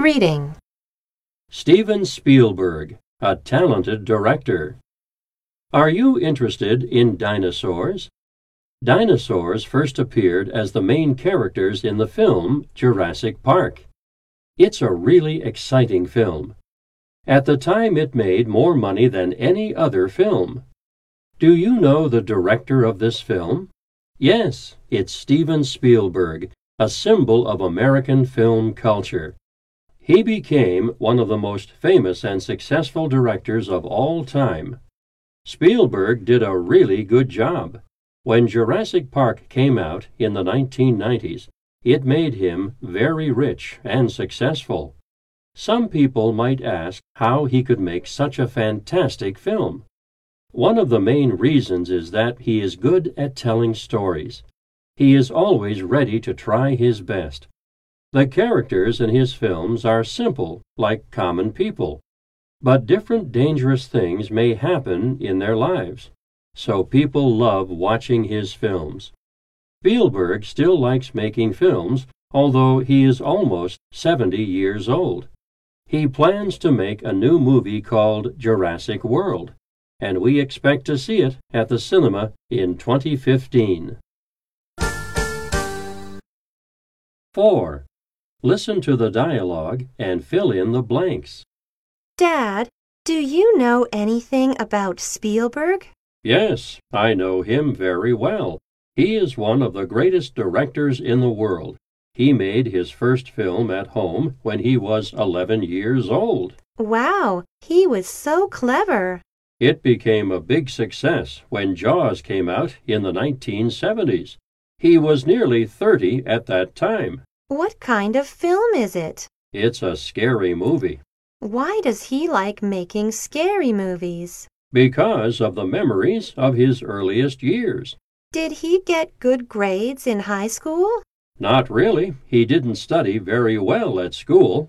Reading. Steven Spielberg, a talented director. Are you interested in dinosaurs? Dinosaurs first appeared as the main characters in the film Jurassic Park. It's a really exciting film. At the time, it made more money than any other film. Do you know the director of this film? Yes, it's Steven Spielberg, a symbol of American film culture. He became one of the most famous and successful directors of all time. Spielberg did a really good job. When Jurassic Park came out in the 1990s, it made him very rich and successful. Some people might ask how he could make such a fantastic film. One of the main reasons is that he is good at telling stories. He is always ready to try his best. The characters in his films are simple, like common people, but different dangerous things may happen in their lives, so people love watching his films. Spielberg still likes making films, although he is almost 70 years old. He plans to make a new movie called Jurassic World, and we expect to see it at the cinema in 2015. 4. Listen to the dialogue and fill in the blanks. Dad, do you know anything about Spielberg? Yes, I know him very well. He is one of the greatest directors in the world. He made his first film at home when he was 11 years old. Wow, he was so clever. It became a big success when Jaws came out in the 1970s. He was nearly 30 at that time. What kind of film is it? It's a scary movie Why does he like making scary movies? because of the memories of his earliest years. Did he get good grades in high school? Not really. He didn't study very well at school,